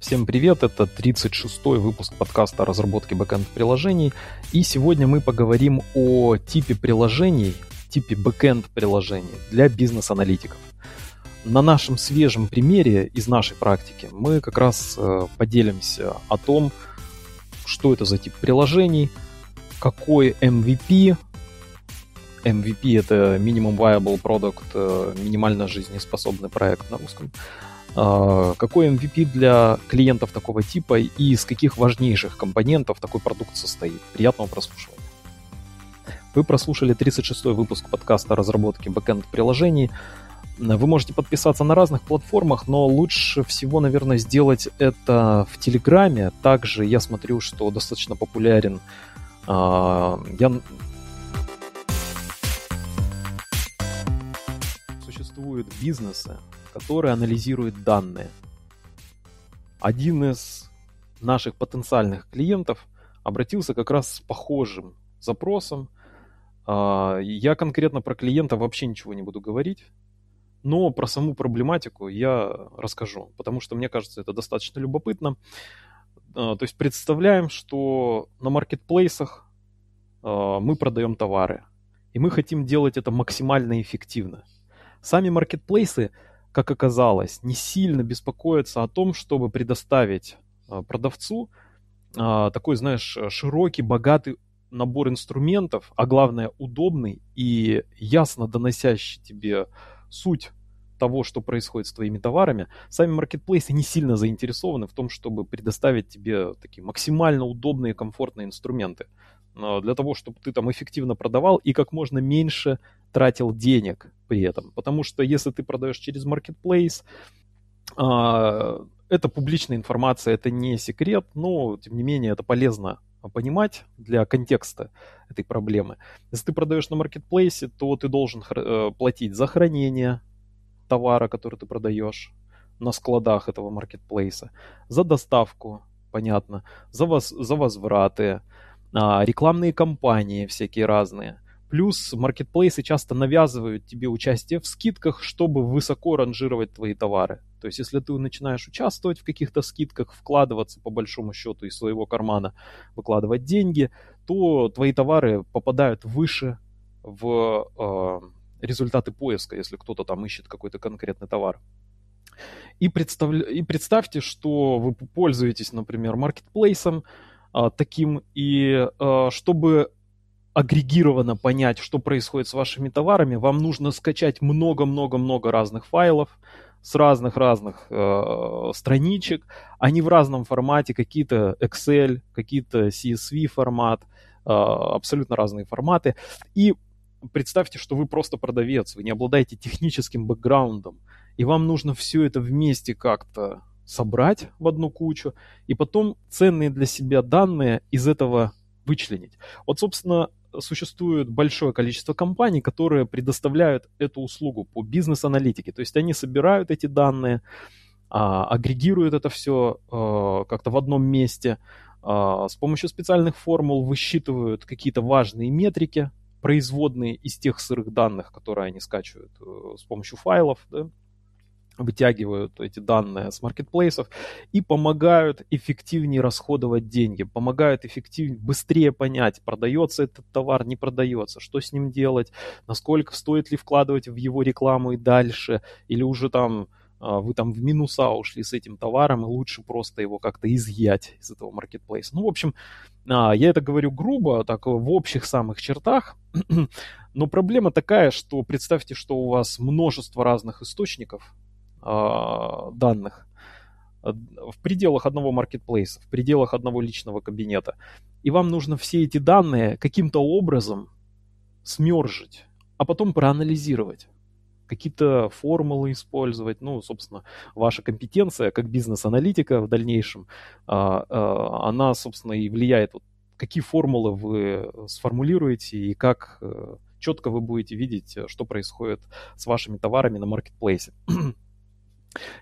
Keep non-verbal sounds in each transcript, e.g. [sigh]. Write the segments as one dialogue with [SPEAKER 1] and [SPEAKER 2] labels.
[SPEAKER 1] Всем привет, это 36-й выпуск подкаста о разработке бэкэнд-приложений. И сегодня мы поговорим о типе приложений, типе бэкэнд-приложений для бизнес-аналитиков. На нашем свежем примере из нашей практики мы как раз э, поделимся о том, что это за тип приложений, какой MVP, MVP это Minimum Viable Product, э, минимально жизнеспособный проект на русском, какой MVP для клиентов такого типа и из каких важнейших компонентов такой продукт состоит. Приятного прослушивания. Вы прослушали 36-й выпуск подкаста о разработке бэкэнд-приложений. Вы можете подписаться на разных платформах, но лучше всего, наверное, сделать это в Телеграме. Также я смотрю, что достаточно популярен. А, я... Существуют бизнесы, который анализирует данные. Один из наших потенциальных клиентов обратился как раз с похожим запросом. А, я конкретно про клиента вообще ничего не буду говорить, но про саму проблематику я расскажу, потому что мне кажется, это достаточно любопытно. А, то есть представляем, что на маркетплейсах а, мы продаем товары, и мы хотим делать это максимально эффективно. Сами маркетплейсы как оказалось, не сильно беспокоятся о том, чтобы предоставить а, продавцу а, такой, знаешь, широкий, богатый набор инструментов, а главное удобный и ясно доносящий тебе суть того, что происходит с твоими товарами, сами маркетплейсы не сильно заинтересованы в том, чтобы предоставить тебе такие максимально удобные и комфортные инструменты для того, чтобы ты там эффективно продавал и как можно меньше тратил денег при этом. Потому что если ты продаешь через Marketplace, а, это публичная информация, это не секрет, но тем не менее это полезно понимать для контекста этой проблемы. Если ты продаешь на маркетплейсе, то ты должен э, платить за хранение товара, который ты продаешь на складах этого маркетплейса, за доставку, понятно, за, воз, за возвраты, рекламные кампании всякие разные – Плюс маркетплейсы часто навязывают тебе участие в скидках, чтобы высоко ранжировать твои товары. То есть, если ты начинаешь участвовать в каких-то скидках, вкладываться по большому счету из своего кармана, выкладывать деньги, то твои товары попадают выше в э, результаты поиска, если кто-то там ищет какой-то конкретный товар. И, представ... и представьте, что вы пользуетесь, например, маркетплейсом э, таким, и э, чтобы агрегированно понять, что происходит с вашими товарами, вам нужно скачать много-много-много разных файлов с разных-разных э, страничек. Они в разном формате, какие-то Excel, какие-то CSV формат, э, абсолютно разные форматы. И представьте, что вы просто продавец, вы не обладаете техническим бэкграундом, и вам нужно все это вместе как-то собрать в одну кучу, и потом ценные для себя данные из этого вычленить. Вот, собственно, существует большое количество компаний, которые предоставляют эту услугу по бизнес-аналитике. То есть они собирают эти данные, а, агрегируют это все а, как-то в одном месте, а, с помощью специальных формул высчитывают какие-то важные метрики, производные из тех сырых данных, которые они скачивают э, с помощью файлов, да, вытягивают эти данные с маркетплейсов и помогают эффективнее расходовать деньги, помогают эффективнее, быстрее понять, продается этот товар, не продается, что с ним делать, насколько стоит ли вкладывать в его рекламу и дальше, или уже там а, вы там в минуса ушли с этим товаром, и лучше просто его как-то изъять из этого маркетплейса. Ну, в общем, а, я это говорю грубо, так в общих самых чертах, [clears throat] но проблема такая, что представьте, что у вас множество разных источников, данных в пределах одного маркетплейса, в пределах одного личного кабинета. И вам нужно все эти данные каким-то образом смержить, а потом проанализировать какие-то формулы использовать. Ну, собственно, ваша компетенция как бизнес-аналитика в дальнейшем, а, а, она, собственно, и влияет, вот, какие формулы вы сформулируете и как э, четко вы будете видеть, что происходит с вашими товарами на маркетплейсе. [clears throat]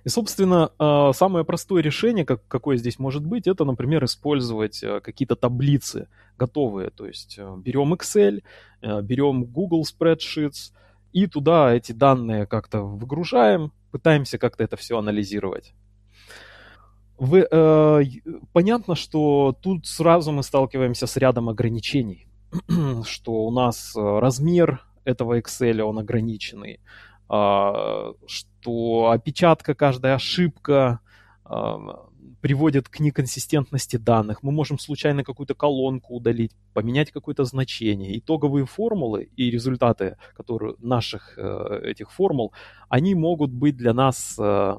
[SPEAKER 1] И, собственно, а, самое простое решение, как, какое здесь может быть, это, например, использовать э, какие-то таблицы готовые. То есть э, берем Excel, э, берем Google Spreadsheets и туда эти данные как-то выгружаем, пытаемся как-то это все анализировать. Вы, э, понятно, что тут сразу мы сталкиваемся с рядом ограничений, [clears throat] что у нас размер этого Excel, он ограниченный, э, что опечатка, каждая ошибка, э, приводит к неконсистентности данных. Мы можем случайно какую-то колонку удалить, поменять какое-то значение. Итоговые формулы и результаты которые, наших э, этих формул, они могут быть для нас, э,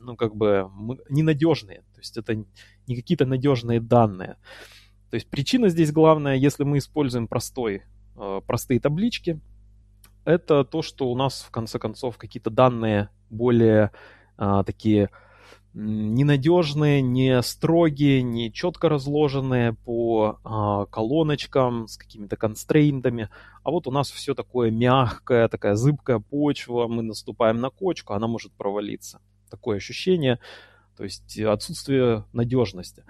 [SPEAKER 1] ну, как бы, ненадежные. То есть это не какие-то надежные данные. То есть причина здесь главная, если мы используем простой, простые таблички, это то, что у нас, в конце концов, какие-то данные более а, такие ненадежные, не строгие, не четко разложенные по а, колоночкам с какими-то констрейнтами. А вот у нас все такое мягкое, такая зыбкая почва, мы наступаем на кочку, она может провалиться. Такое ощущение, то есть отсутствие надежности.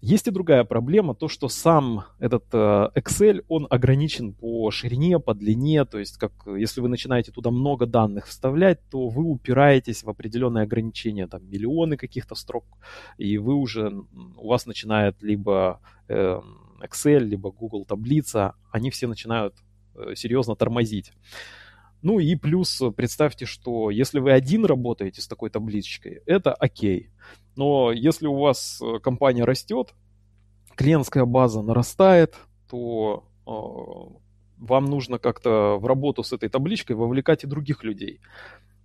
[SPEAKER 1] Есть и другая проблема, то, что сам этот э, Excel, он ограничен по ширине, по длине, то есть как если вы начинаете туда много данных вставлять, то вы упираетесь в определенные ограничения, там миллионы каких-то строк, и вы уже, у вас начинает либо э, Excel, либо Google таблица, они все начинают э, серьезно тормозить. Ну и плюс представьте, что если вы один работаете с такой табличкой, это окей. Но если у вас э, компания растет, клиентская база нарастает, то э, вам нужно как-то в работу с этой табличкой вовлекать и других людей.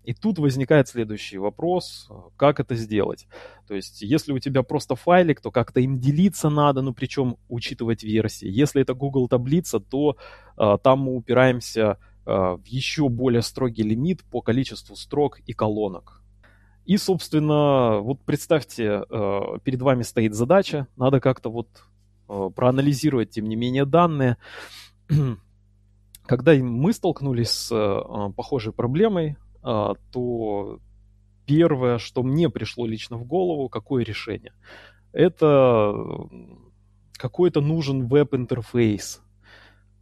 [SPEAKER 1] И тут возникает следующий вопрос, как это сделать. То есть, если у тебя просто файлик, то как-то им делиться надо, ну причем учитывать версии. Если это Google таблица, то э, там мы упираемся э, в еще более строгий лимит по количеству строк и колонок. И, собственно, вот представьте, э, перед вами стоит задача, надо как-то вот э, проанализировать, тем не менее, данные. Когда мы столкнулись с э, похожей проблемой, то первое, что мне пришло лично в голову, какое решение? Это какой-то нужен веб-интерфейс,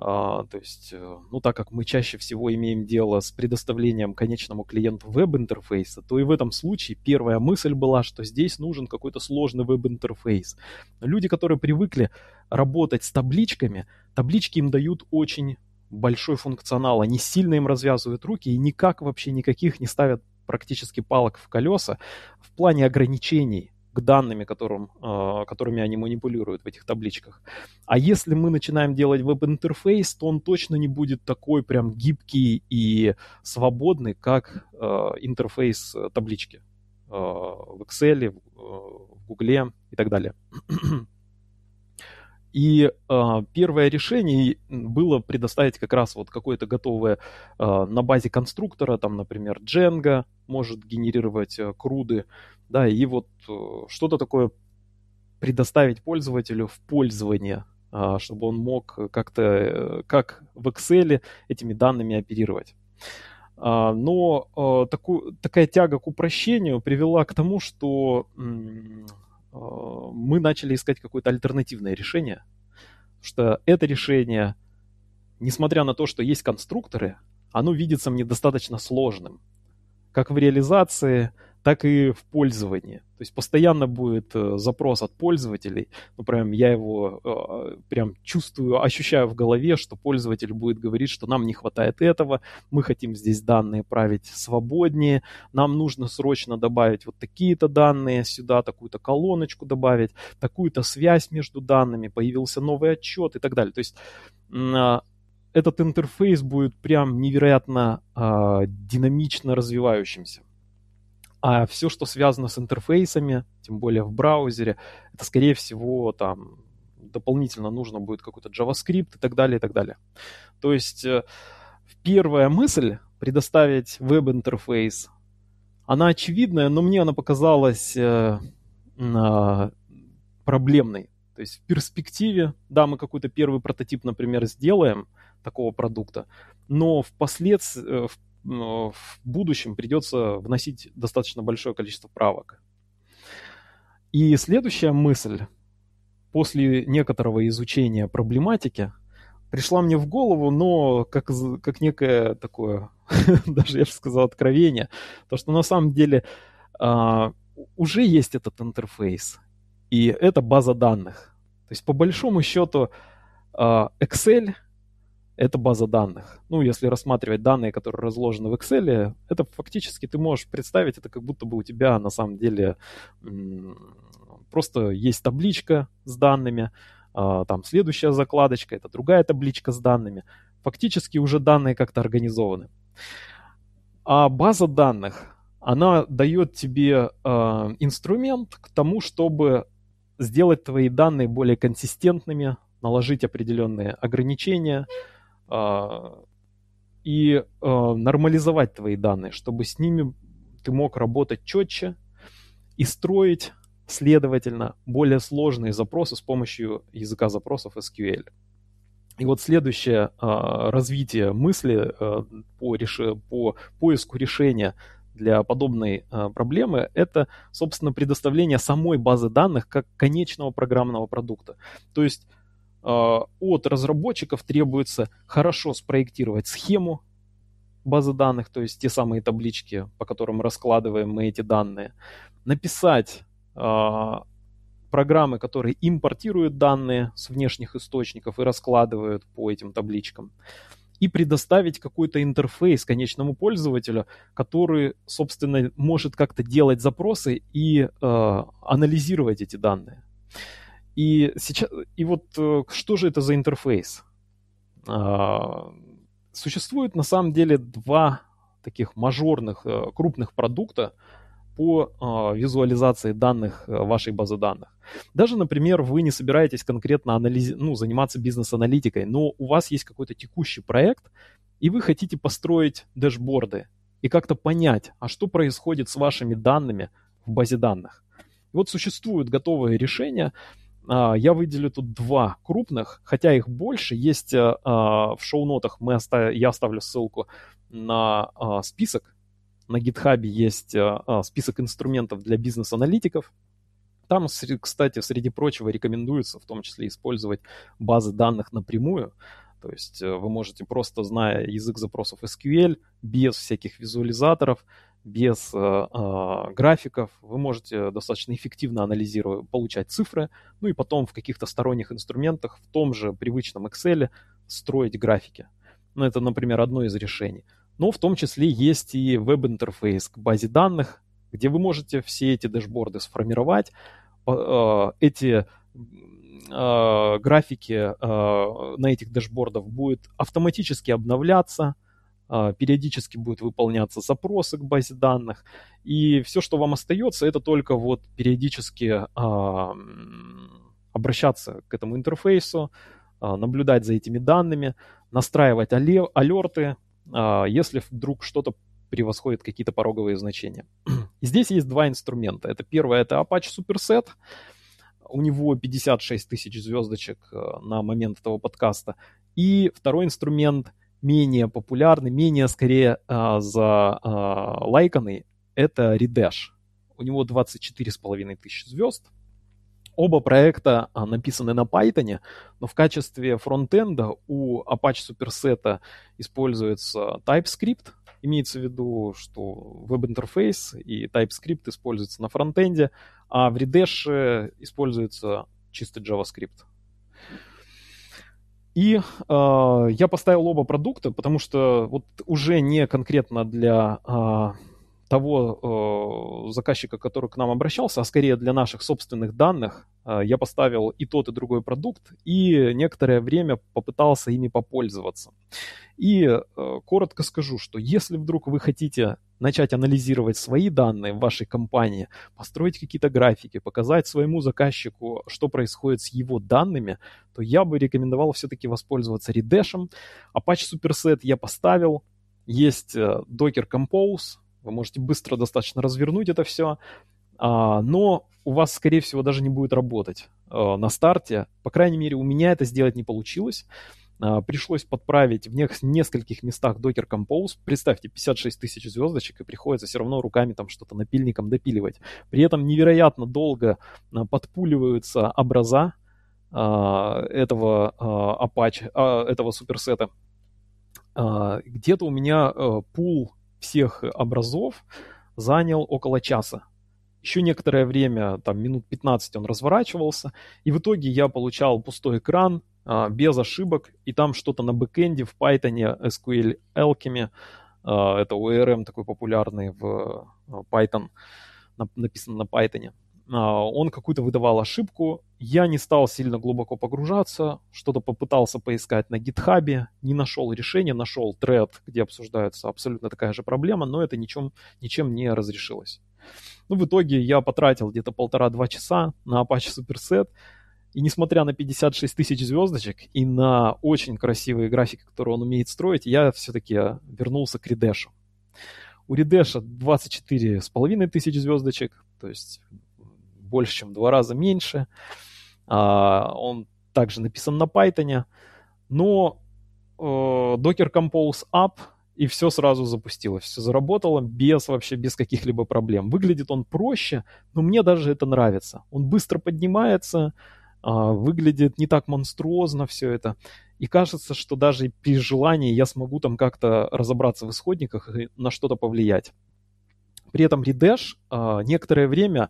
[SPEAKER 1] то есть, э, ну, так как мы чаще всего имеем дело с предоставлением конечному клиенту веб-интерфейса, то и в этом случае первая мысль была, что здесь нужен какой-то сложный веб-интерфейс. Люди, которые привыкли работать с табличками, таблички им дают очень большой функционал, они сильно им развязывают руки и никак вообще никаких не ставят практически палок в колеса в плане ограничений к данными, которым, э, которыми они манипулируют в этих табличках. А если мы начинаем делать веб-интерфейс, то он точно не будет такой прям гибкий и свободный, как э, интерфейс таблички э, в Excel, в Google и так далее. И э, первое решение было предоставить как раз вот какое-то готовое э, на базе конструктора, там, например, Django может генерировать э, круды, да, и вот э, что-то такое предоставить пользователю в пользование, э, чтобы он мог как-то, э, как в Excel этими данными оперировать. А, но э, такую, такая тяга к упрощению привела к тому, что Э, мы начали искать какое-то альтернативное решение, что это решение, несмотря на то, что есть конструкторы, оно видится мне достаточно сложным. Как в реализации, так и в пользовании. То есть постоянно будет э, запрос от пользователей. Ну, прям я его э, прям чувствую, ощущаю в голове, что пользователь будет говорить, что нам не хватает этого, мы хотим здесь данные править свободнее, нам нужно срочно добавить вот такие-то данные сюда, такую-то колоночку добавить, такую-то связь между данными, появился новый отчет и так далее. То есть э, этот интерфейс будет прям невероятно э, динамично развивающимся. А все, что связано с интерфейсами, тем более в браузере, это, скорее всего, там дополнительно нужно будет какой-то JavaScript и так далее, и так далее. То есть э, первая мысль предоставить веб-интерфейс, она очевидная, но мне она показалась э, э, проблемной. То есть в перспективе, да, мы какой-то первый прототип, например, сделаем такого продукта, но впоследствии, в будущем придется вносить достаточно большое количество правок. И следующая мысль после некоторого изучения проблематики пришла мне в голову, но как, как некое такое, [laughs] даже я бы сказал, откровение, то что на самом деле а, уже есть этот интерфейс, и это база данных. То есть по большому счету а, Excel это база данных. Ну, если рассматривать данные, которые разложены в Excel, это фактически ты можешь представить, это как будто бы у тебя на самом деле просто есть табличка с данными, а, там следующая закладочка, это другая табличка с данными. Фактически уже данные как-то организованы. А база данных, она дает тебе э, инструмент к тому, чтобы сделать твои данные более консистентными, наложить определенные ограничения и э, нормализовать твои данные, чтобы с ними ты мог работать четче и строить, следовательно, более сложные запросы с помощью языка запросов SQL. И вот следующее э, развитие мысли э, по, реш... по поиску решения для подобной э, проблемы это, собственно, предоставление самой базы данных как конечного программного продукта. То есть от разработчиков требуется хорошо спроектировать схему базы данных, то есть те самые таблички, по которым раскладываем мы эти данные, написать э, программы, которые импортируют данные с внешних источников и раскладывают по этим табличкам. И предоставить какой-то интерфейс конечному пользователю, который, собственно, может как-то делать запросы и э, анализировать эти данные. И, сейчас, и вот э, что же это за интерфейс? Э, существует на самом деле два таких мажорных э, крупных продукта, по э, визуализации данных э, вашей базы данных. Даже, например, вы не собираетесь конкретно анализ... ну, заниматься бизнес-аналитикой, но у вас есть какой-то текущий проект, и вы хотите построить дэшборды и как-то понять, а что происходит с вашими данными в базе данных. И вот существуют готовые решения. А, я выделю тут два крупных, хотя их больше. Есть э, а, в шоу-нотах, мы остав... я оставлю ссылку на а, список на GitHub есть а, список инструментов для бизнес-аналитиков. Там, кстати, среди прочего рекомендуется в том числе использовать базы данных напрямую. То есть э, вы можете просто, зная язык запросов SQL, без всяких визуализаторов, без э, э, графиков, вы можете достаточно эффективно анализировать, получать цифры, ну и потом в каких-то сторонних инструментах, в том же привычном Excel строить графики. Ну, это, например, одно из решений. Но в том числе есть и веб-интерфейс к базе данных, где вы можете все эти дэшборды сформировать, э, эти э, графики на этих дэшбордах будут автоматически обновляться, периодически будут выполняться запросы к базе данных, и все, что вам остается, это только вот периодически обращаться к этому интерфейсу, наблюдать за этими данными, настраивать алерты, а, если вдруг что-то превосходит какие-то пороговые значения. [clears throat] И здесь есть два инструмента. Это первое, это Apache Superset. У него 56 тысяч звездочек э, на момент этого подкаста. И второй инструмент, менее популярный, менее скорее а, за а, лайканный, это Redash. У него 24,5 тысяч звезд. Оба проекта а, написаны на Python, но в качестве фронтенда у Apache Superset используется TypeScript. Имеется в виду, что веб-интерфейс и TypeScript используется на фронтенде, а в Redash используется чисто JavaScript. И э, я поставил оба продукта, потому что вот уже не конкретно для э, того э, заказчика, который к нам обращался, а скорее для наших собственных данных, э, я поставил и тот, и другой продукт, и некоторое время попытался ими попользоваться. И э, коротко скажу, что если вдруг вы хотите начать анализировать свои данные в вашей компании, построить какие-то графики, показать своему заказчику, что происходит с его данными, то я бы рекомендовал все-таки воспользоваться Redash. Apache Superset я поставил. Есть э, Docker Compose, вы можете быстро достаточно развернуть это все, а, но у вас, скорее всего, даже не будет работать а, на старте. По крайней мере, у меня это сделать не получилось. А, пришлось подправить в нескольких местах Docker Compose. Представьте, 56 тысяч звездочек, и приходится все равно руками там что-то напильником допиливать. При этом невероятно долго подпуливаются образа этого Apache, этого суперсета. Где-то у меня пул всех образов занял около часа. Еще некоторое время, там минут 15 он разворачивался, и в итоге я получал пустой экран а, без ошибок, и там что-то на бэкэнде в Python, SQL Alchemy, а, это ORM такой популярный в а, Python, на, написан на Python. А, он какую-то выдавал ошибку. Я не стал сильно глубоко погружаться, что-то попытался поискать на гитхабе, не нашел решения, нашел тред, где обсуждается абсолютно такая же проблема, но это ничем, ничем не разрешилось. Ну, в итоге я потратил где-то полтора-два часа на Apache Superset, и несмотря на 56 тысяч звездочек и на очень красивые графики, которые он умеет строить, я все-таки вернулся к Редешу. У Редеша 24 с половиной тысяч звездочек, то есть больше, чем в два раза меньше. А, он также написан на Python, но э, Docker Compose Up и все сразу запустилось, все заработало без вообще, без каких-либо проблем. Выглядит он проще, но мне даже это нравится. Он быстро поднимается, а, выглядит не так монструозно все это. И кажется, что даже при желании я смогу там как-то разобраться в исходниках и на что-то повлиять. При этом Redash а, некоторое время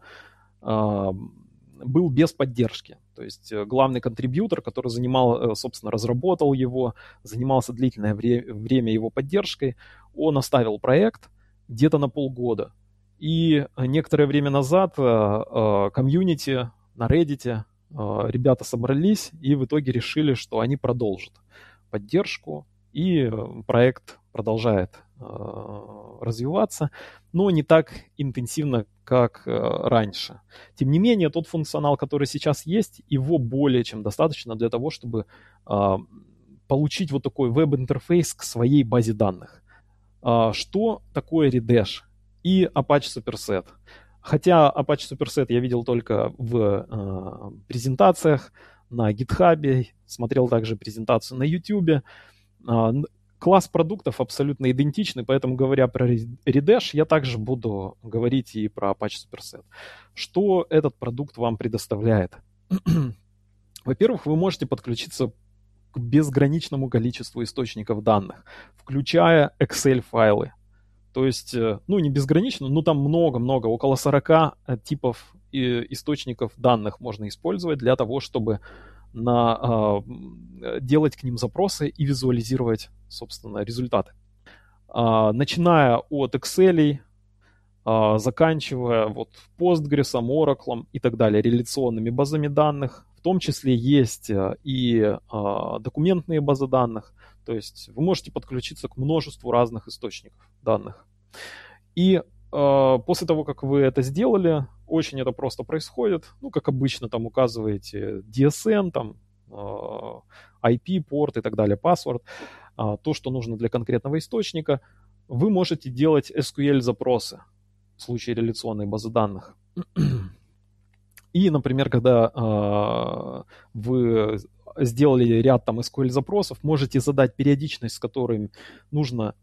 [SPEAKER 1] был без поддержки. То есть э, главный контрибьютор, который занимал, э, собственно, разработал его, занимался длительное время его поддержкой, он оставил проект где-то на полгода. И некоторое время назад э, комьюнити на Reddit ребята собрались и в итоге решили, что они продолжат поддержку, и проект продолжает развиваться, но не так интенсивно, как раньше. Тем не менее, тот функционал, который сейчас есть, его более чем достаточно для того, чтобы получить вот такой веб-интерфейс к своей базе данных. Что такое Redash и Apache Superset? Хотя Apache Superset я видел только в презентациях на GitHub, смотрел также презентацию на YouTube. Класс продуктов абсолютно идентичный, поэтому, говоря про Redash, я также буду говорить и про Apache Superset. Что этот продукт вам предоставляет? [clears throat] Во-первых, вы можете подключиться к безграничному количеству источников данных, включая Excel-файлы. То есть, э, ну, не безгранично, но там много-много, около 40 э, типов источников данных можно использовать для того, чтобы на, э, делать к ним запросы и визуализировать, собственно, результаты. Э, начиная от Excel, э, заканчивая вот Postgres, Oracle и так далее, реляционными базами данных. В том числе есть и документные базы данных. То есть вы можете подключиться к множеству разных источников данных. И после того, как вы это сделали, очень это просто происходит. Ну, как обычно, там указываете DSN, там IP, а, порт и так далее, password, а, то, что нужно для конкретного источника. Вы можете делать SQL-запросы в случае реляционной базы данных. [clears throat] И, например, когда э, вы сделали ряд там SQL-запросов, можете задать периодичность, с которой нужно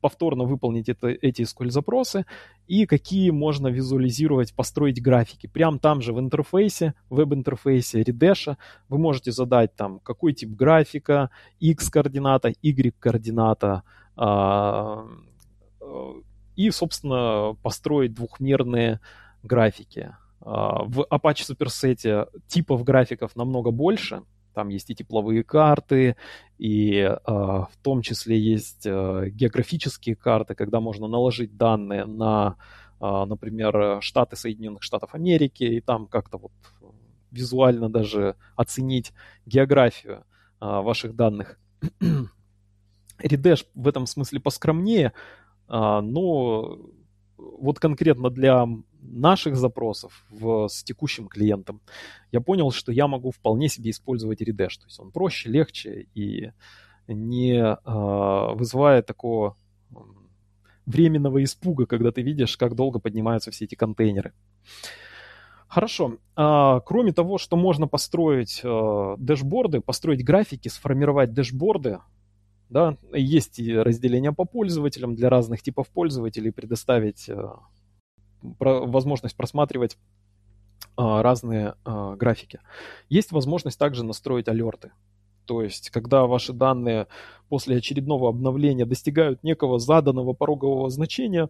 [SPEAKER 1] повторно выполнить это, эти SQL-запросы и какие можно визуализировать, построить графики. Прям там же в интерфейсе, веб-интерфейсе Redash вы можете задать там какой тип графика, x-координата, y-координата, а, и, собственно, построить двухмерные графики. А, в Apache Superset типов графиков намного больше, там есть и тепловые карты, и э, в том числе есть э, географические карты, когда можно наложить данные на, э, например, штаты Соединенных Штатов Америки, и там как-то вот визуально даже оценить географию э, ваших данных. [clears throat] Redash в этом смысле поскромнее, э, но вот конкретно для наших запросов в, с текущим клиентом, я понял, что я могу вполне себе использовать Redash. То есть он проще, легче и не э, вызывает такого временного испуга, когда ты видишь, как долго поднимаются все эти контейнеры. Хорошо. А, кроме того, что можно построить а, дэшборды, построить графики, сформировать дэшборды, да, есть и разделение по пользователям для разных типов пользователей, предоставить а, про, возможность просматривать а, разные а, графики. Есть возможность также настроить алерты. То есть, когда ваши данные после очередного обновления достигают некого заданного порогового значения,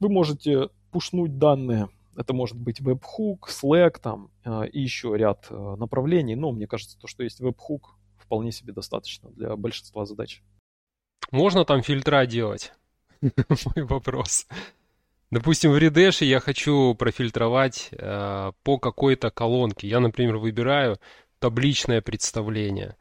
[SPEAKER 1] вы можете пушнуть данные Это может быть webhook, Slack там, э, и еще ряд э, направлений. Но мне кажется, то, что есть webhook, вполне себе достаточно для большинства задач.
[SPEAKER 2] Можно там фильтра делать? [laughs] Мой вопрос. Допустим, в Redash я хочу профильтровать э, по какой-то колонке. Я, например, выбираю табличное представление.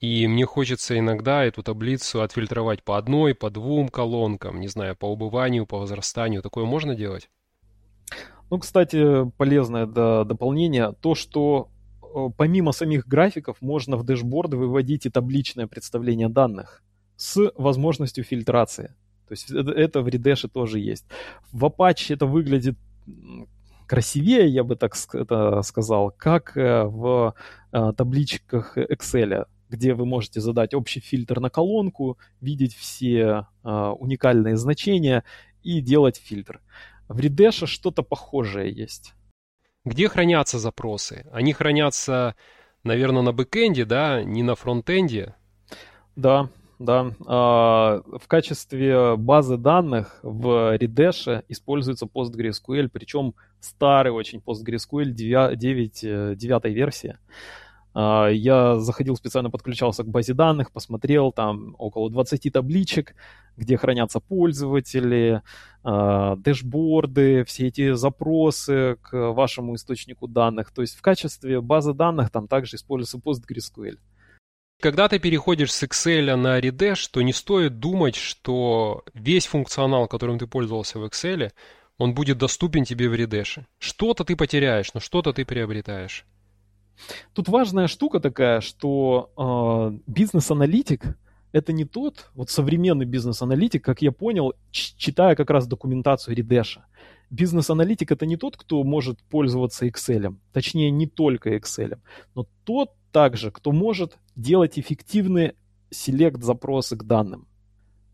[SPEAKER 2] И мне хочется иногда эту таблицу отфильтровать по одной, по двум колонкам, не знаю, по убыванию, по возрастанию. Такое можно делать?
[SPEAKER 1] Ну, кстати, полезное да, дополнение, то, что э, помимо самих графиков можно в дэшборды выводить и табличное представление данных с возможностью фильтрации. То есть это, это в Redash тоже есть. В Apache это выглядит красивее, я бы так это сказал, как э, в э, табличках Excel где вы можете задать общий фильтр на колонку, видеть все э, уникальные значения и делать фильтр. В Redash что-то похожее есть.
[SPEAKER 2] Где хранятся запросы? Они хранятся, наверное, на бэкэнде, да, не на фронтенде?
[SPEAKER 1] Да, да. А, в качестве базы данных в Redash используется PostgreSQL, причем старый очень PostgreSQL 9, 9, 9 версии. А, я заходил специально, подключался к базе данных, посмотрел, там около 20 табличек, где хранятся пользователи, а, дэшборды, все эти запросы к вашему источнику данных. То есть в качестве базы данных там также используется PostgreSQL.
[SPEAKER 2] Когда ты переходишь с Excel на Redash, то не стоит думать, что весь функционал, которым ты пользовался в Excel, он будет доступен тебе в Redash. Что-то ты потеряешь, но что-то ты приобретаешь.
[SPEAKER 1] Тут важная штука такая, что э, бизнес-аналитик это не тот, вот современный бизнес-аналитик, как я понял, читая как раз документацию Редеша. Бизнес-аналитик это не тот, кто может пользоваться Excel, точнее не только Excel, но тот также, кто может делать эффективные селект-запросы к данным.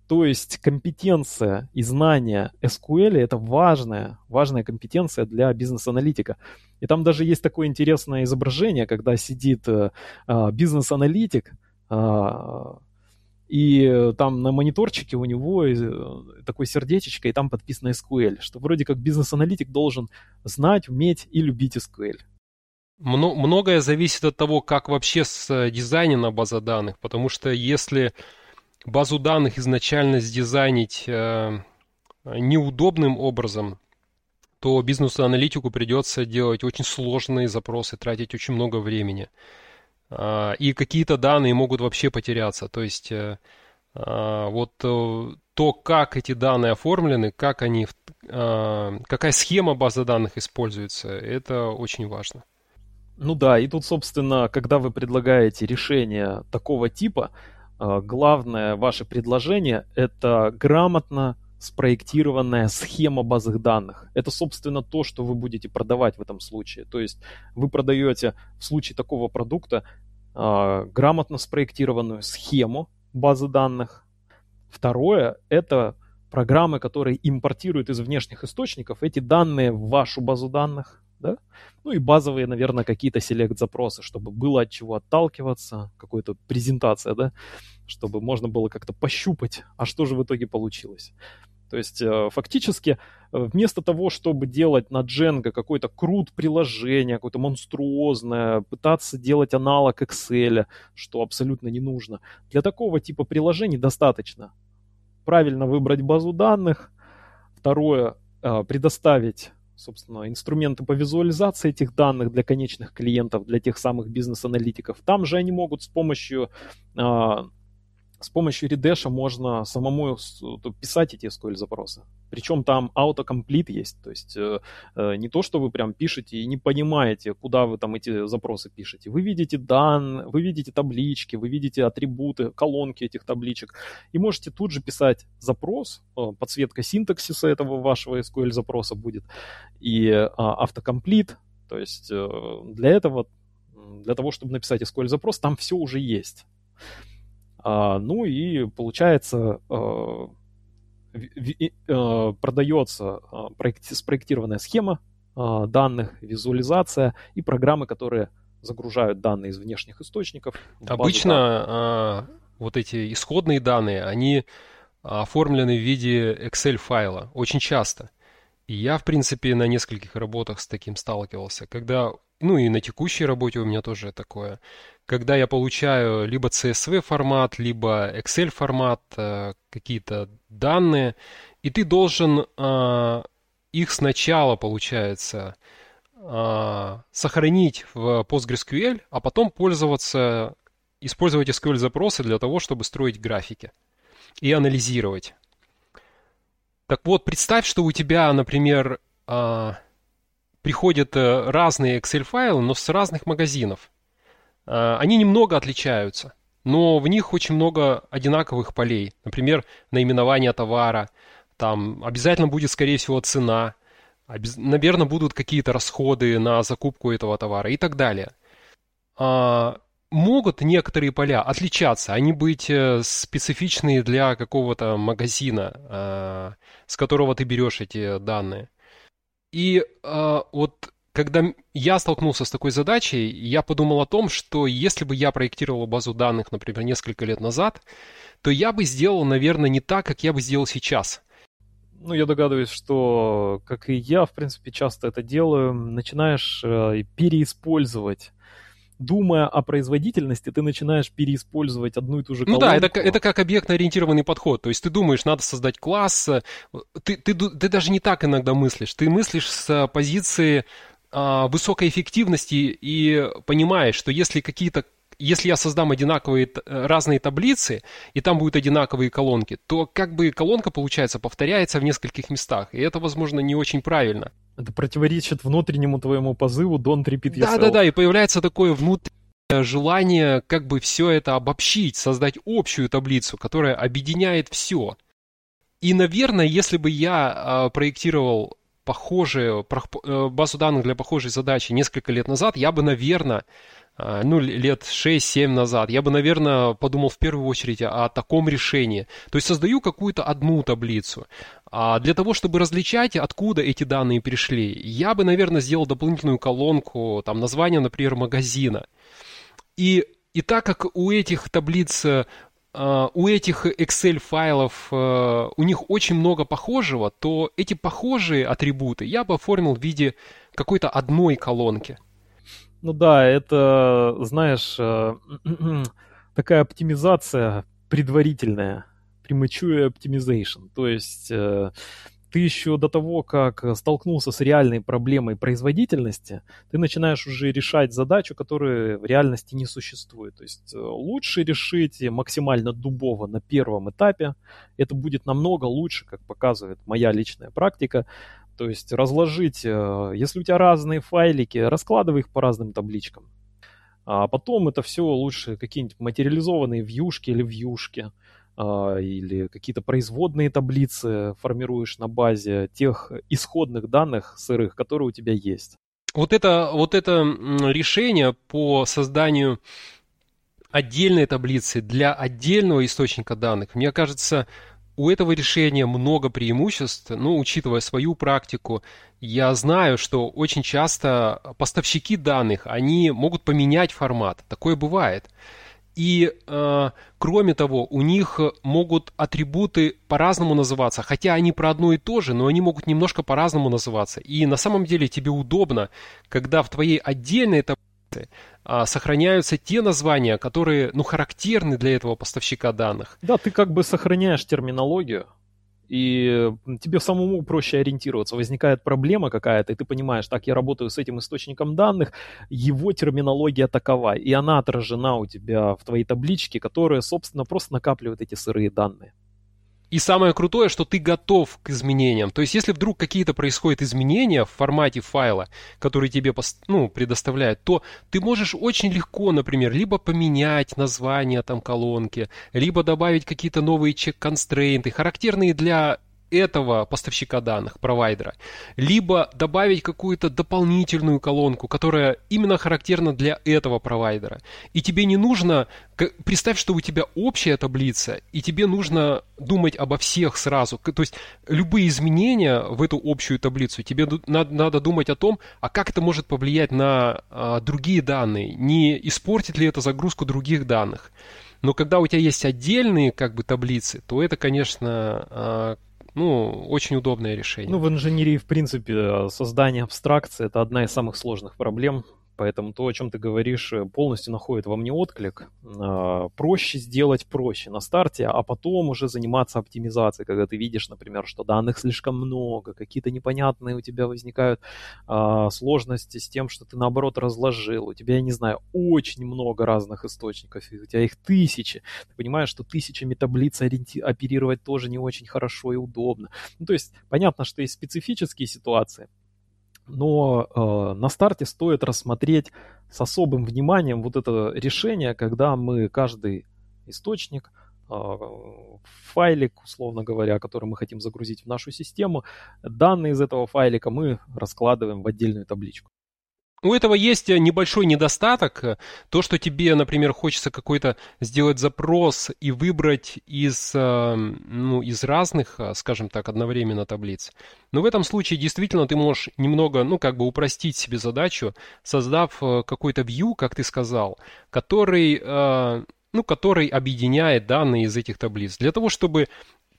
[SPEAKER 1] То есть компетенция и знание SQL это важная, важная компетенция для бизнес-аналитика. И там даже есть такое интересное изображение, когда сидит э, э, бизнес-аналитик, э, и там на мониторчике у него э, такое сердечечко, и там подписано SQL, что вроде как бизнес-аналитик должен знать, уметь и любить SQL.
[SPEAKER 2] Многое зависит от того, как вообще дизайнена база данных, потому что если базу данных изначально сдизайнить э, неудобным образом, то бизнес-аналитику придется делать очень сложные запросы, тратить очень много времени. Э, и какие-то данные могут вообще потеряться. То есть э, э, вот э, то, как эти данные оформлены, как они, э, какая схема базы данных используется, это очень важно.
[SPEAKER 1] Ну да, и тут, собственно, когда вы предлагаете решение такого типа, а, главное ваше предложение – это грамотно спроектированная схема базовых данных. Это, собственно, то, что вы будете продавать в этом случае. То есть вы продаете в случае такого продукта э, грамотно спроектированную схему базы данных. Второе – это программы, которые импортируют из внешних источников эти данные в вашу базу данных да? Ну и базовые, наверное, какие-то селект-запросы, чтобы было от чего отталкиваться, какая-то презентация, да, чтобы можно было как-то пощупать, а что же в итоге получилось. То есть э, фактически э, вместо того, чтобы делать на Django какой-то крут приложение, какое-то монструозное, пытаться делать аналог Excel, что абсолютно не нужно, для такого типа приложений достаточно правильно выбрать базу данных, второе, э, предоставить собственно, инструменты по визуализации этих данных для конечных клиентов, для тех самых бизнес-аналитиков. Там же они могут с помощью а, с помощью Redash можно самому писать эти SQL-запросы. Причем там autocomplete есть, то есть э, э, не то, что вы прям пишете и не понимаете, куда вы там эти запросы пишете. Вы видите данные, вы видите таблички, вы видите атрибуты, колонки этих табличек, и можете тут же писать запрос, э, подсветка синтаксиса этого вашего SQL-запроса будет, и э, автокомплит, то есть э, для этого, для того, чтобы написать SQL-запрос, там все уже есть. А, ну и получается а, а, продается спроектированная схема данных, визуализация и программы, которые загружают данные из внешних источников.
[SPEAKER 2] Обычно вот эти исходные данные, они оформлены в виде Excel файла очень часто. И я, в принципе, на нескольких работах с таким сталкивался, когда, ну и на текущей работе у меня тоже такое, когда я получаю либо CSV формат, либо Excel формат, э, какие-то данные, и ты должен э, их сначала, получается, э, сохранить в PostgreSQL, а потом пользоваться, использовать SQL запросы для того, чтобы строить графики и анализировать. Так вот, представь, что у тебя, например, э, приходят э, разные Excel-файлы, но с разных магазинов. Э, они немного отличаются, но в них очень много одинаковых полей. Например, наименование товара, там обязательно будет, скорее всего, цена, наверное, будут какие-то расходы на закупку этого товара и так далее. А, могут некоторые поля отличаться, они быть э, специфичные для какого-то магазина, а, с которого ты берешь эти данные. И а, вот когда я столкнулся с такой задачей, я подумал о том, что если бы я проектировал базу данных, например, несколько лет назад, то я бы сделал, наверное, не так, как я бы сделал сейчас.
[SPEAKER 1] Ну, я догадываюсь, что, как и я, в принципе, часто это делаю, начинаешь э, переиспользовать думая о производительности, ты начинаешь переиспользовать одну и ту же колонку.
[SPEAKER 2] Ну да, это, это как объектно-ориентированный подход. То есть ты думаешь, надо создать класс. Э, ты, ты, ты даже не так иногда мыслишь. Ты мыслишь с позиции а, высокой эффективности и понимаешь, что если какие-то если я создам одинаковые разные таблицы, и там будут одинаковые колонки, то как бы колонка, получается, повторяется в нескольких местах. И это, возможно, не очень правильно.
[SPEAKER 1] Это противоречит внутреннему твоему позыву don't repeat yourself.
[SPEAKER 2] Да-да-да, и появляется такое внутреннее желание как бы все это обобщить, создать общую таблицу, которая объединяет все. И, наверное, если бы я э, проектировал похожую э, базу данных для похожей задачи несколько лет назад, я бы, наверное, э, ну, лет 6-7 назад, я бы, наверное, подумал в первую очередь о таком решении. То есть создаю какую-то одну таблицу. А для того, чтобы различать, откуда эти данные пришли, я бы, наверное, сделал дополнительную колонку, там, название, например, магазина. И, и так как у этих таблиц Uh, у этих Excel файлов uh, у них очень много похожего, то эти похожие атрибуты я бы оформил в виде какой-то одной колонки.
[SPEAKER 1] Ну да, это, знаешь, э, [clears throat] такая оптимизация предварительная, premature optimization. То есть э, ты еще до того, как столкнулся с реальной проблемой производительности, ты начинаешь уже решать задачу, которая в реальности не существует. То есть э, лучше решить максимально дубово на первом этапе. Это будет намного лучше, как показывает моя личная практика. То есть разложить, э, если у тебя разные файлики, раскладывай их по разным табличкам. А потом это все лучше какие-нибудь материализованные вьюшки или вьюшки а, или какие-то производные таблицы формируешь на базе тех исходных данных сырых, которые у тебя есть.
[SPEAKER 2] Вот это, вот это решение по созданию отдельной таблицы для отдельного источника данных, мне кажется, у этого решения много преимуществ, ну, учитывая свою практику, я знаю, что очень часто поставщики данных, они могут поменять формат, такое бывает. И э, кроме того, у них могут атрибуты по-разному называться, хотя они про одно и то же, но они могут немножко по-разному называться. И на самом деле тебе удобно, когда в твоей отдельной таблице сохраняются те названия, которые ну, характерны для этого поставщика данных.
[SPEAKER 1] Да, ты как бы сохраняешь терминологию, и тебе самому проще ориентироваться. Возникает проблема какая-то, и ты понимаешь, так, я работаю с этим источником данных, его терминология такова, и она отражена у тебя в твоей табличке, которая, собственно, просто накапливает эти сырые данные.
[SPEAKER 2] И самое крутое, что ты готов к изменениям. То есть, если вдруг какие-то происходят изменения в формате файла, который тебе ну, предоставляют, то ты можешь очень легко, например, либо поменять название там колонки, либо добавить какие-то новые чек-констрейнты, характерные для этого поставщика данных, провайдера, либо добавить какую-то дополнительную колонку, которая именно характерна для этого провайдера. И тебе не нужно, представь, что у тебя общая таблица, и тебе нужно думать обо всех сразу. То есть любые изменения в эту общую таблицу, тебе надо, думать о том, а как это может повлиять на а, другие данные, не испортит ли это загрузку других данных. Но когда у тебя есть отдельные как бы таблицы, то это, конечно, а, Ну, очень удобное решение.
[SPEAKER 1] Ну, в инженерии, в принципе, создание абстракции – это одна из самых сложных проблем, Поэтому то, о чем ты говоришь, э, полностью находит во мне отклик. А, проще сделать проще на старте, а потом уже заниматься оптимизацией, когда ты видишь, например, что данных слишком много, какие-то непонятные у тебя возникают а, сложности с тем, что ты наоборот разложил. У тебя, я не знаю, очень много разных источников, у тебя их тысячи. Ты понимаешь, что тысячами таблиц оперировать тоже не очень хорошо и удобно. Ну, то есть понятно, что есть специфические ситуации, но э, на старте стоит рассмотреть с особым вниманием вот это решение, когда мы каждый источник, э, файлик, условно говоря, который мы хотим загрузить в нашу систему, данные из этого файлика мы раскладываем в отдельную табличку.
[SPEAKER 2] У этого есть э, небольшой недостаток. То, что тебе, например, хочется какой-то сделать запрос и выбрать из, э, ну, из разных, э, скажем так, одновременно таблиц. Но в этом случае действительно ты можешь немного, ну, как бы упростить себе задачу, создав какой-то view, как ты сказал, который ну, который объединяет данные из этих таблиц. Для того, чтобы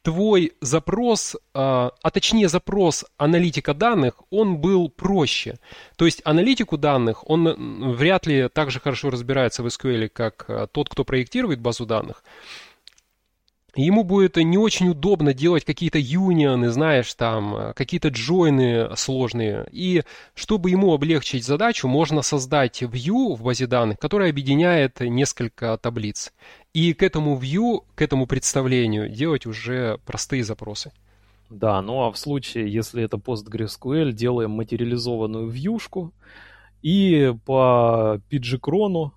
[SPEAKER 2] твой запрос, а, а точнее запрос аналитика данных, он был проще. То есть аналитику данных, он вряд ли так же хорошо разбирается в SQL, как а, тот, кто проектирует базу данных ему будет не очень удобно делать какие-то юнионы, знаешь, там, э, какие-то джойны сложные. И чтобы ему облегчить задачу, можно создать view в базе данных, который объединяет несколько таблиц. И к этому view, к этому представлению делать уже простые запросы.
[SPEAKER 1] Да, ну а в случае, если это PostgreSQL, делаем материализованную вьюшку и по pgcron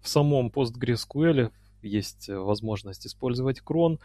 [SPEAKER 1] в самом PostgreSQL есть э, возможность использовать крон,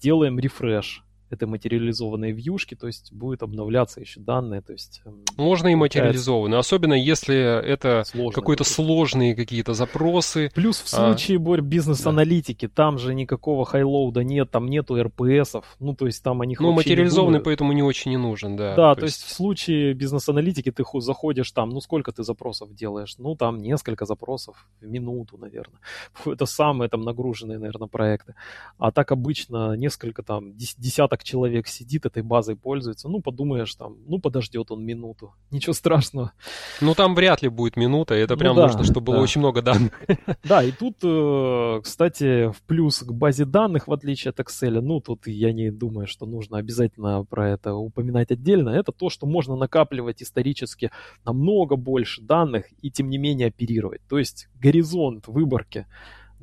[SPEAKER 1] делаем рефреш этой материализованной вьюшки, то есть будет обновляться еще данные, то есть...
[SPEAKER 2] Эм, Можно и материализованные, особенно если это какой-то сложные какие-то запросы.
[SPEAKER 1] Плюс в а. случае, а... Борь, бизнес-аналитики, да. там же никакого хайлоуда нет, там нету РПСов, ну, то есть там они
[SPEAKER 2] Ну, материализованный поэтому не очень не нужен, да.
[SPEAKER 1] Да, то, то есть... есть в случае бизнес-аналитики ты заходишь там, ну, сколько ты запросов делаешь? Ну, там несколько запросов в минуту, наверное. [laughs] Это самые там нагруженные, наверное, проекты. А так обычно несколько там, десяток человек сидит, этой базой пользуется, ну, подумаешь там, ну, подождет он минуту, [laughs] ничего страшного.
[SPEAKER 2] Ну, там вряд ли будет минута, это ну, прям да, нужно, чтобы да. было очень много данных. [laughs]
[SPEAKER 1] Да, и тут, э, кстати, в плюс к базе данных, в отличие от Excel, ну, тут я не думаю, что нужно обязательно про это упоминать отдельно, это то, что можно накапливать исторически намного больше данных и, тем не менее, оперировать. То есть горизонт выборки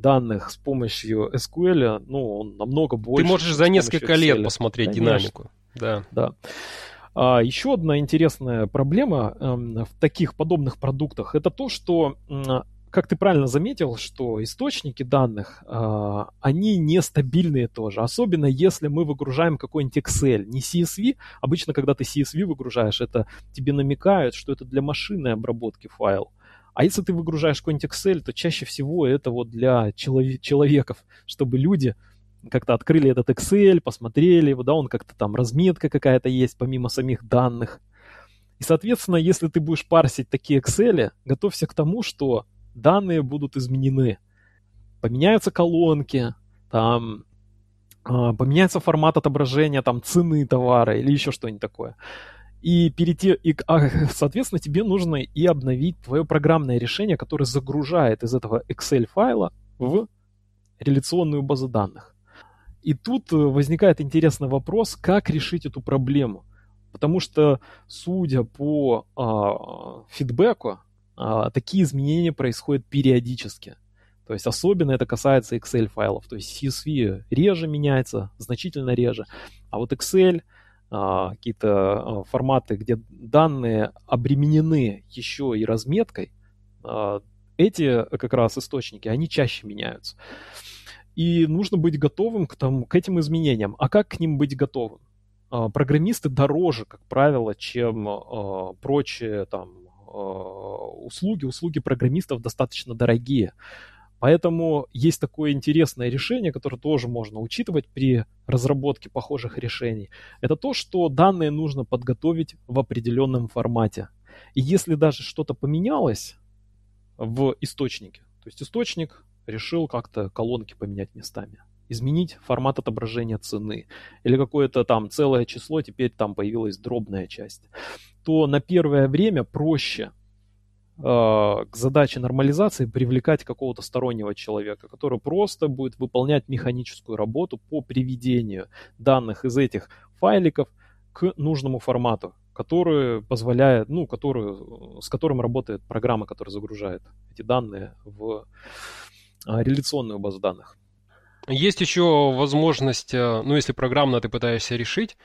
[SPEAKER 1] данных с помощью SQL, ну, он намного больше.
[SPEAKER 2] Ты можешь за несколько лет посмотреть Конечно. динамику.
[SPEAKER 1] Да. да. А, еще одна интересная проблема э, в таких подобных продуктах это то, что, э, как ты правильно заметил, что источники данных, э, они нестабильные тоже. Особенно если мы выгружаем какой-нибудь Excel, не CSV. Обычно, когда ты CSV выгружаешь, это тебе намекают, что это для машинной обработки файл. А если ты выгружаешь какой-нибудь Excel, то чаще всего это вот для челов- человеков, чтобы люди как-то открыли этот Excel, посмотрели, да, он как-то там разметка какая-то есть, помимо самих данных. И, соответственно, если ты будешь парсить такие Excel, готовься к тому, что данные будут изменены. Поменяются колонки, там а, поменяется формат отображения там цены товара или еще что-нибудь такое и перейти, и, а, [laughs] соответственно, тебе нужно и обновить твое программное решение, которое загружает из этого Excel файла в реляционную базу данных. И тут э, возникает интересный вопрос, как решить эту проблему. Потому что, судя по а, фидбэку, а, такие изменения происходят периодически. То есть особенно это касается Excel файлов. То есть CSV реже меняется, значительно реже. А вот Excel какие-то а, форматы, где данные обременены еще и разметкой, а, эти как раз источники, они чаще меняются. И нужно быть готовым к, тому, к этим изменениям. А как к ним быть готовым? Программисты дороже, как правило, чем прочие там, услуги. Услуги программистов достаточно дорогие. Поэтому есть такое интересное решение, которое тоже можно учитывать при разработке похожих решений. Это то, что данные нужно подготовить в определенном формате. И если даже что-то поменялось в источнике, то есть источник решил как-то колонки поменять местами. изменить формат отображения цены, или какое-то там целое число, теперь там появилась дробная часть, то на первое время проще к задаче нормализации привлекать какого-то стороннего человека, который просто будет выполнять механическую работу по приведению данных из этих файликов к нужному формату, который позволяет, ну, который, с которым работает программа, которая загружает эти данные в а, реляционную базу данных.
[SPEAKER 2] Есть еще возможность, э, ну, если программно ты пытаешься решить,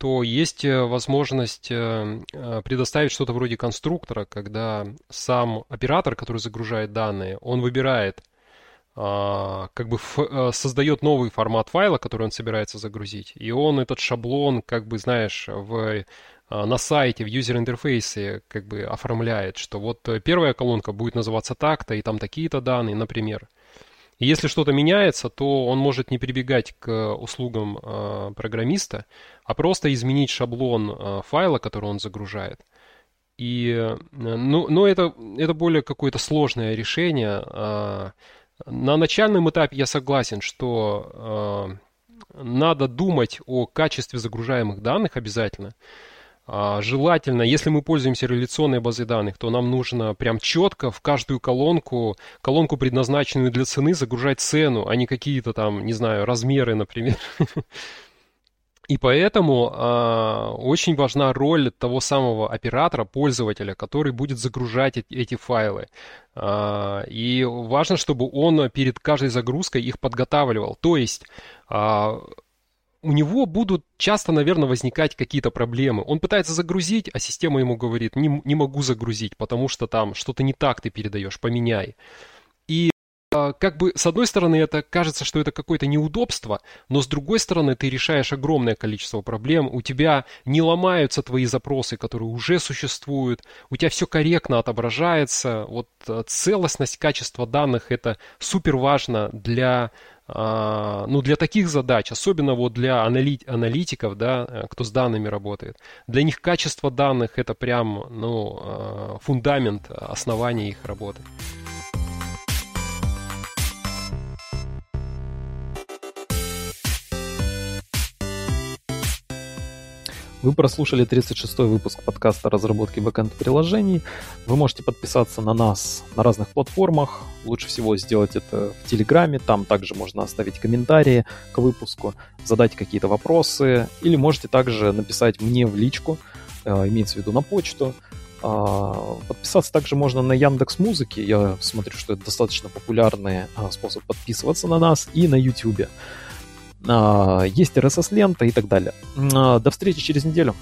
[SPEAKER 2] то есть э, возможность э, предоставить что-то вроде конструктора, когда сам оператор, который загружает данные, он выбирает, а, как бы создает новый формат файла, который он собирается загрузить, и он этот шаблон, как бы, знаешь, в на сайте, в юзер-интерфейсе как бы оформляет, что вот первая колонка будет называться так-то, и там такие-то данные, например. И если что-то меняется, то он может не прибегать к услугам э, программиста, а просто изменить шаблон э, файла, который он загружает. И, э, ну, но это, это более какое-то сложное решение. Э, на начальном этапе я согласен, что э, надо думать о качестве загружаемых данных обязательно. А, желательно, если мы пользуемся реляционной базой данных, то нам нужно прям четко в каждую колонку, колонку, предназначенную для цены, загружать цену, а не какие-то там, не знаю, размеры, например. И поэтому э, очень важна роль того самого оператора, пользователя, который будет загружать эти файлы. Э, и важно, чтобы он перед каждой загрузкой их подготавливал. То есть э, у него будут часто, наверное, возникать какие-то проблемы. Он пытается загрузить, а система ему говорит, не, не могу загрузить, потому что там что-то не так ты передаешь, поменяй. А, как бы с одной стороны это кажется, что это какое-то неудобство, но с другой стороны ты решаешь огромное количество проблем, у тебя не ломаются твои запросы, которые уже существуют, у тебя все корректно отображается, вот а, целостность качества данных это супер важно для а, ну, для таких задач, особенно вот для аналитиков, да, э, кто с данными работает, для них качество данных это прям, ну, а, фундамент основания их работы.
[SPEAKER 1] Вы прослушали 36-й выпуск подкаста разработки бэкэнд-приложений. Вы можете подписаться на нас на разных платформах. Лучше всего сделать это в Телеграме. Там также можно оставить комментарии к выпуску, задать какие-то вопросы. Или можете также написать мне в личку, э, имеется в виду на почту. А, подписаться также можно на Яндекс Музыки. Я смотрю, что это достаточно популярный а, способ подписываться на нас. И на YouTube. А, есть RSS-лента и так далее. А, до встречи через неделю.